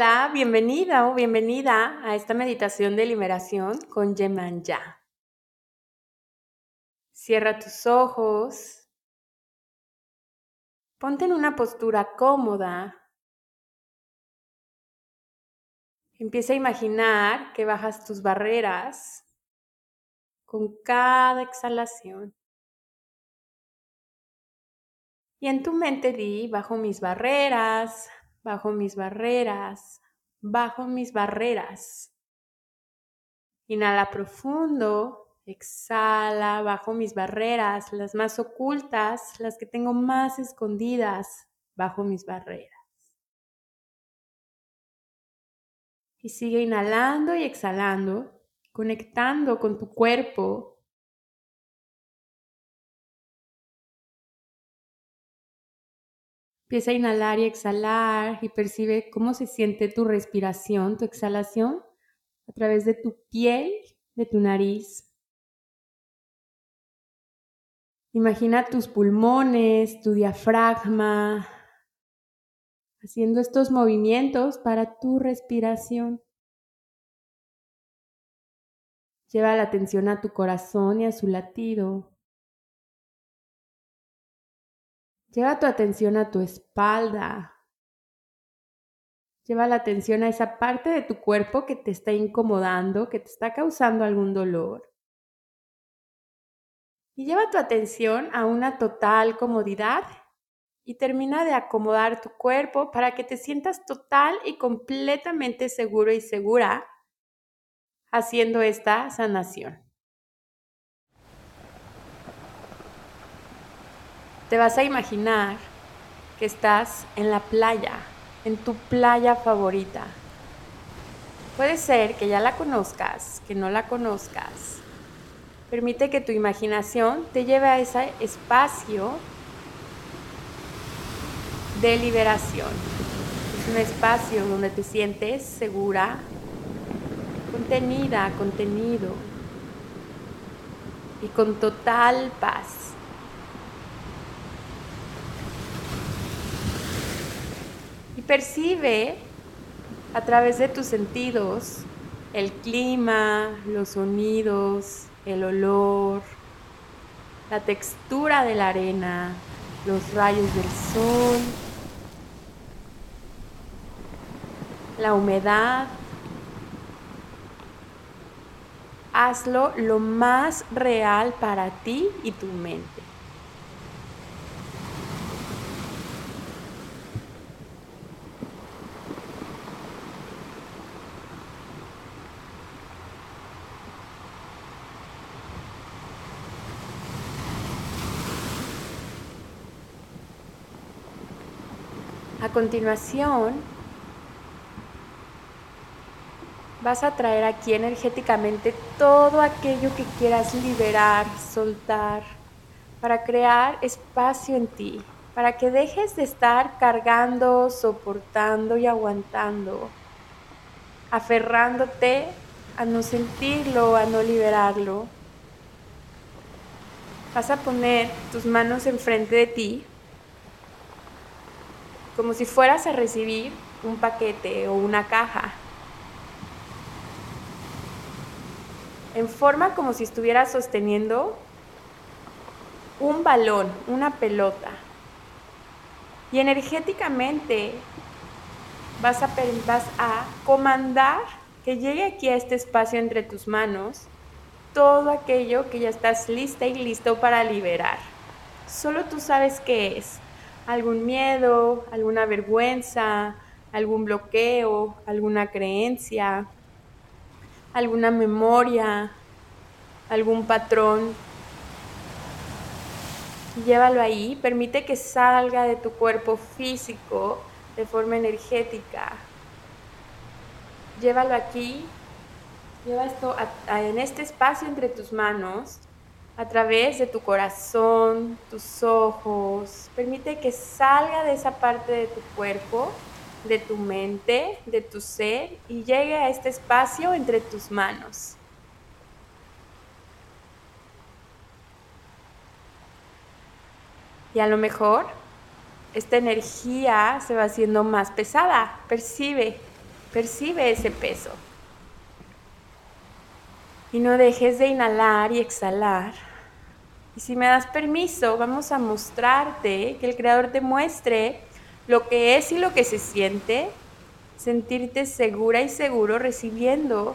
Hola, bienvenida o bienvenida a esta meditación de liberación con Yemanja. Cierra tus ojos. Ponte en una postura cómoda. Empieza a imaginar que bajas tus barreras con cada exhalación. Y en tu mente di, bajo mis barreras, bajo mis barreras, bajo mis barreras. Inhala profundo, exhala bajo mis barreras, las más ocultas, las que tengo más escondidas bajo mis barreras. Y sigue inhalando y exhalando, conectando con tu cuerpo, Empieza a inhalar y exhalar y percibe cómo se siente tu respiración, tu exhalación a través de tu piel, de tu nariz. Imagina tus pulmones, tu diafragma, haciendo estos movimientos para tu respiración. Lleva la atención a tu corazón y a su latido. Lleva tu atención a tu espalda. Lleva la atención a esa parte de tu cuerpo que te está incomodando, que te está causando algún dolor. Y lleva tu atención a una total comodidad y termina de acomodar tu cuerpo para que te sientas total y completamente seguro y segura haciendo esta sanación. Te vas a imaginar que estás en la playa, en tu playa favorita. Puede ser que ya la conozcas, que no la conozcas. Permite que tu imaginación te lleve a ese espacio de liberación. Es un espacio donde te sientes segura, contenida, contenido y con total paz. Percibe a través de tus sentidos el clima, los sonidos, el olor, la textura de la arena, los rayos del sol, la humedad. Hazlo lo más real para ti y tu mente. Continuación, vas a traer aquí energéticamente todo aquello que quieras liberar, soltar, para crear espacio en ti, para que dejes de estar cargando, soportando y aguantando, aferrándote a no sentirlo, a no liberarlo. Vas a poner tus manos enfrente de ti como si fueras a recibir un paquete o una caja. En forma como si estuvieras sosteniendo un balón, una pelota. Y energéticamente vas a, vas a comandar que llegue aquí a este espacio entre tus manos todo aquello que ya estás lista y listo para liberar. Solo tú sabes qué es algún miedo, alguna vergüenza, algún bloqueo, alguna creencia, alguna memoria, algún patrón. Llévalo ahí, permite que salga de tu cuerpo físico de forma energética. llévalo aquí, lleva esto en este espacio entre tus manos, a través de tu corazón, tus ojos. Permite que salga de esa parte de tu cuerpo, de tu mente, de tu ser y llegue a este espacio entre tus manos. Y a lo mejor esta energía se va haciendo más pesada. Percibe, percibe ese peso. Y no dejes de inhalar y exhalar. Si me das permiso, vamos a mostrarte, que el Creador te muestre lo que es y lo que se siente, sentirte segura y seguro recibiendo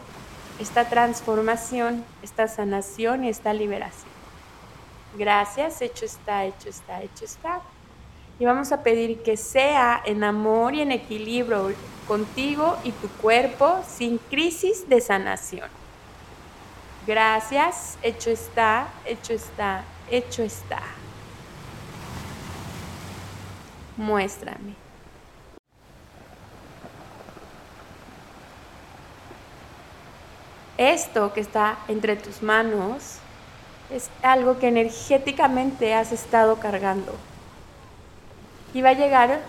esta transformación, esta sanación y esta liberación. Gracias, hecho está, hecho está, hecho está. Y vamos a pedir que sea en amor y en equilibrio contigo y tu cuerpo sin crisis de sanación. Gracias, hecho está, hecho está, hecho está. Muéstrame. Esto que está entre tus manos es algo que energéticamente has estado cargando. Y va a llegar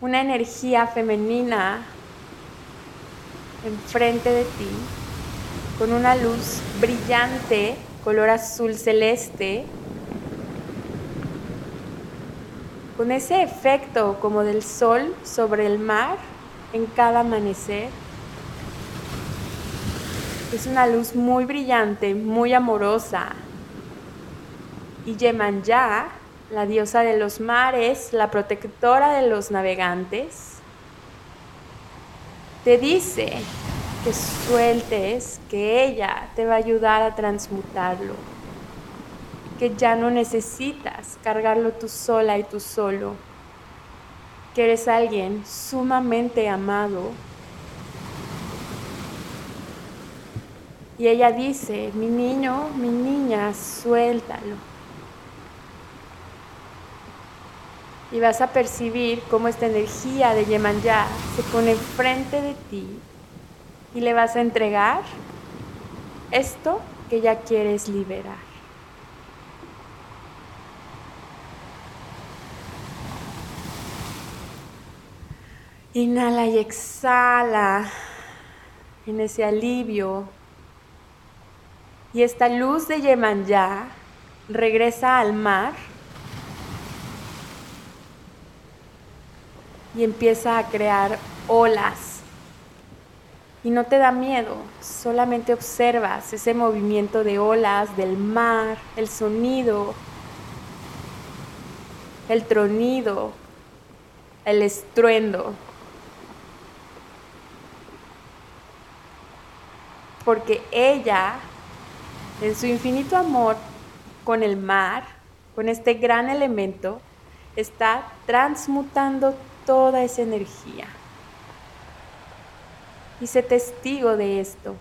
una energía femenina enfrente de ti con una luz brillante, color azul celeste, con ese efecto como del sol sobre el mar en cada amanecer. Es una luz muy brillante, muy amorosa. Y Yemanya, la diosa de los mares, la protectora de los navegantes, te dice que sueltes, que ella te va a ayudar a transmutarlo, que ya no necesitas cargarlo tú sola y tú solo, que eres alguien sumamente amado. Y ella dice, mi niño, mi niña, suéltalo. Y vas a percibir cómo esta energía de Yemanya se pone enfrente de ti y le vas a entregar esto que ya quieres liberar. Inhala y exhala en ese alivio. Y esta luz de Yemanya regresa al mar y empieza a crear olas y no te da miedo, solamente observas ese movimiento de olas, del mar, el sonido, el tronido, el estruendo. Porque ella, en su infinito amor con el mar, con este gran elemento, está transmutando toda esa energía y sé testigo de esto.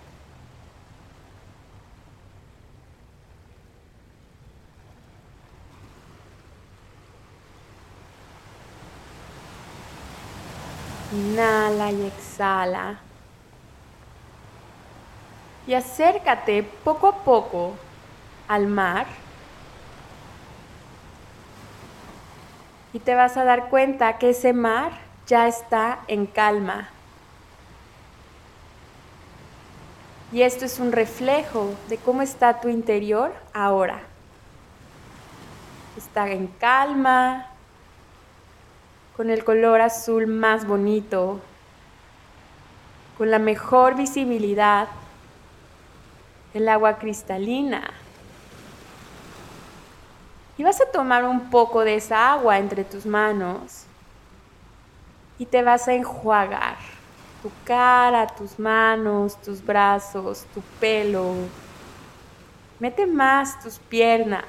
Inhala y exhala. Y acércate poco a poco al mar. Y te vas a dar cuenta que ese mar ya está en calma. Y esto es un reflejo de cómo está tu interior ahora. Está en calma, con el color azul más bonito, con la mejor visibilidad, el agua cristalina. Y vas a tomar un poco de esa agua entre tus manos y te vas a enjuagar tu cara, tus manos, tus brazos, tu pelo. Mete más tus piernas.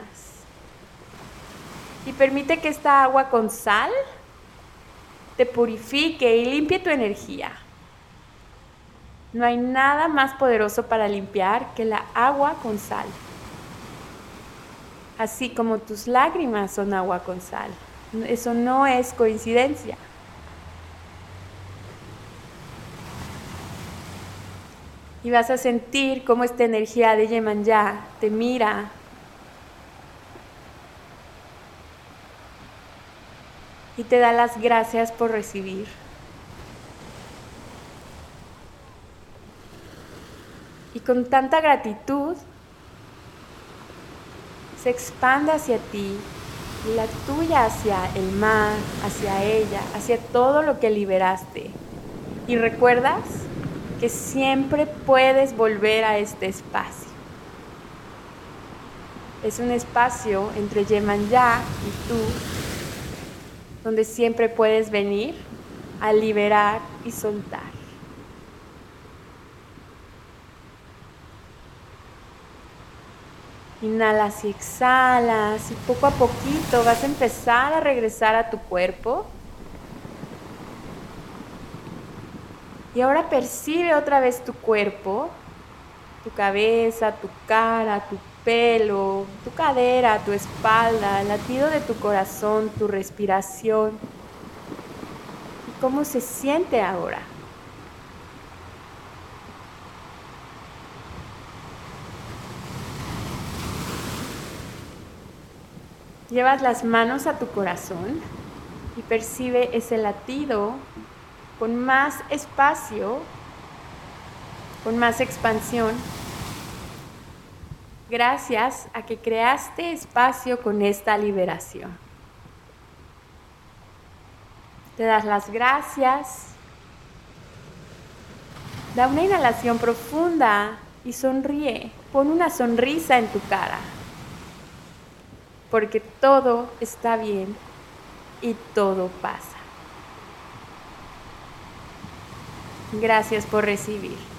Y permite que esta agua con sal te purifique y limpie tu energía. No hay nada más poderoso para limpiar que la agua con sal. Así como tus lágrimas son agua con sal. Eso no es coincidencia. Y vas a sentir cómo esta energía de Yemanyá te mira. Y te da las gracias por recibir. Y con tanta gratitud se expande hacia ti y la tuya hacia el mar, hacia ella, hacia todo lo que liberaste. Y recuerdas que siempre puedes volver a este espacio. Es un espacio entre Yemanya y tú, donde siempre puedes venir a liberar y soltar. Inhalas y exhalas y poco a poquito vas a empezar a regresar a tu cuerpo. Y ahora percibe otra vez tu cuerpo, tu cabeza, tu cara, tu pelo, tu cadera, tu espalda, el latido de tu corazón, tu respiración. ¿Y cómo se siente ahora? Llevas las manos a tu corazón y percibe ese latido con más espacio, con más expansión, gracias a que creaste espacio con esta liberación. Te das las gracias. Da una inhalación profunda y sonríe. Pon una sonrisa en tu cara porque todo está bien y todo pasa. Gracias por recibir.